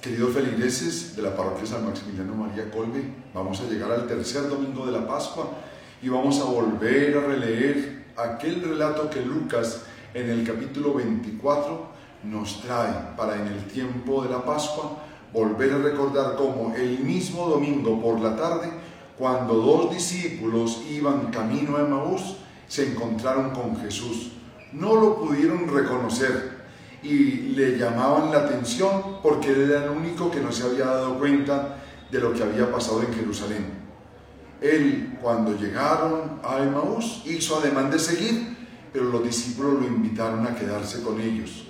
Queridos feligreses de la parroquia San Maximiliano María Colbe, vamos a llegar al tercer domingo de la Pascua y vamos a volver a releer aquel relato que Lucas en el capítulo 24 nos trae para en el tiempo de la Pascua volver a recordar cómo el mismo domingo por la tarde, cuando dos discípulos iban camino a Emaús, se encontraron con Jesús. No lo pudieron reconocer, y le llamaban la atención porque él era el único que no se había dado cuenta de lo que había pasado en Jerusalén. Él, cuando llegaron a Emaús, hizo ademán de seguir, pero los discípulos lo invitaron a quedarse con ellos.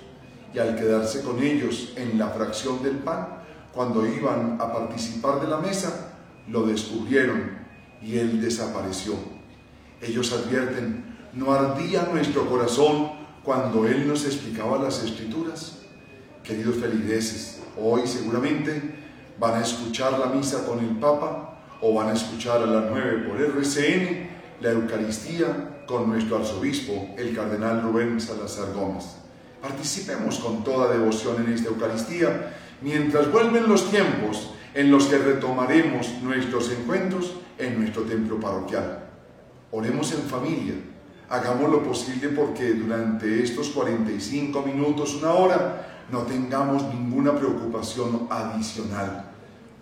Y al quedarse con ellos en la fracción del pan, cuando iban a participar de la mesa, lo descubrieron y él desapareció. Ellos advierten, ¿no ardía nuestro corazón cuando Él nos explicaba las escrituras. Queridos feligreses, hoy seguramente van a escuchar la misa con el Papa o van a escuchar a las 9 por RCN la Eucaristía con nuestro arzobispo, el cardenal Rubén Salazar Gómez. Participemos con toda devoción en esta Eucaristía mientras vuelven los tiempos en los que retomaremos nuestros encuentros en nuestro templo parroquial. Oremos en familia hagamos lo posible porque durante estos 45 minutos, una hora, no tengamos ninguna preocupación adicional.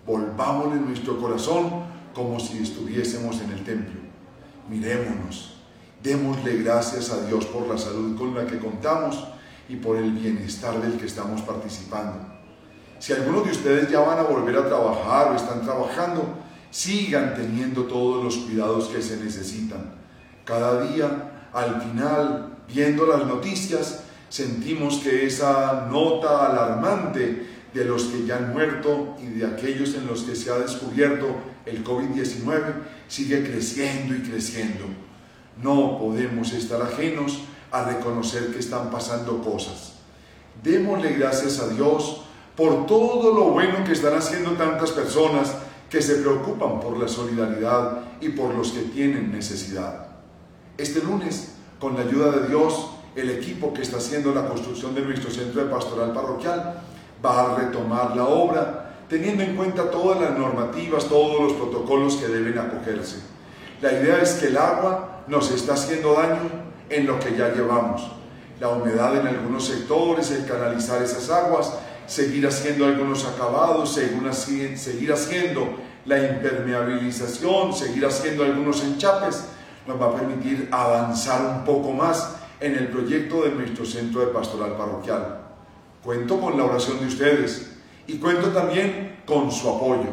Volvámosle nuestro corazón como si estuviésemos en el templo. Mirémonos, démosle gracias a Dios por la salud con la que contamos y por el bienestar del que estamos participando. Si algunos de ustedes ya van a volver a trabajar o están trabajando, sigan teniendo todos los cuidados que se necesitan. Cada día al final, viendo las noticias, sentimos que esa nota alarmante de los que ya han muerto y de aquellos en los que se ha descubierto el COVID-19 sigue creciendo y creciendo. No podemos estar ajenos a reconocer que están pasando cosas. Démosle gracias a Dios por todo lo bueno que están haciendo tantas personas que se preocupan por la solidaridad y por los que tienen necesidad. Este lunes, con la ayuda de Dios, el equipo que está haciendo la construcción de nuestro centro de pastoral parroquial va a retomar la obra, teniendo en cuenta todas las normativas, todos los protocolos que deben acogerse. La idea es que el agua nos está haciendo daño en lo que ya llevamos. La humedad en algunos sectores, el canalizar esas aguas, seguir haciendo algunos acabados, seguir haciendo la impermeabilización, seguir haciendo algunos enchapes, nos va a permitir avanzar un poco más en el proyecto de nuestro centro de pastoral parroquial. Cuento con la oración de ustedes y cuento también con su apoyo.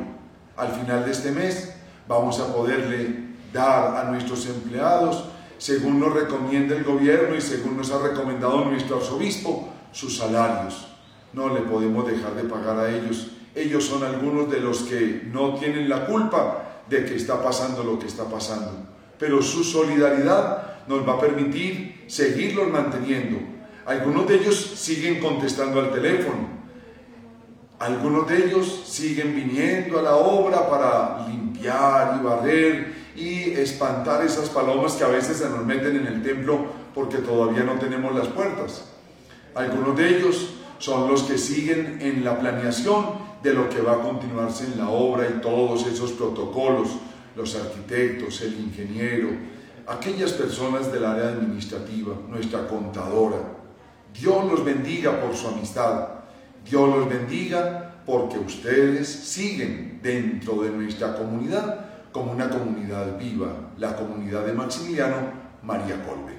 Al final de este mes vamos a poderle dar a nuestros empleados, según nos recomienda el gobierno y según nos ha recomendado nuestro arzobispo, sus salarios. No le podemos dejar de pagar a ellos. Ellos son algunos de los que no tienen la culpa de que está pasando lo que está pasando pero su solidaridad nos va a permitir seguirlos manteniendo. Algunos de ellos siguen contestando al teléfono, algunos de ellos siguen viniendo a la obra para limpiar y barrer y espantar esas palomas que a veces se nos meten en el templo porque todavía no tenemos las puertas. Algunos de ellos son los que siguen en la planeación de lo que va a continuarse en la obra y todos esos protocolos, los arquitectos, el ingeniero, aquellas personas del área administrativa, nuestra contadora. Dios los bendiga por su amistad. Dios los bendiga porque ustedes siguen dentro de nuestra comunidad como una comunidad viva, la comunidad de Maximiliano María Colbe.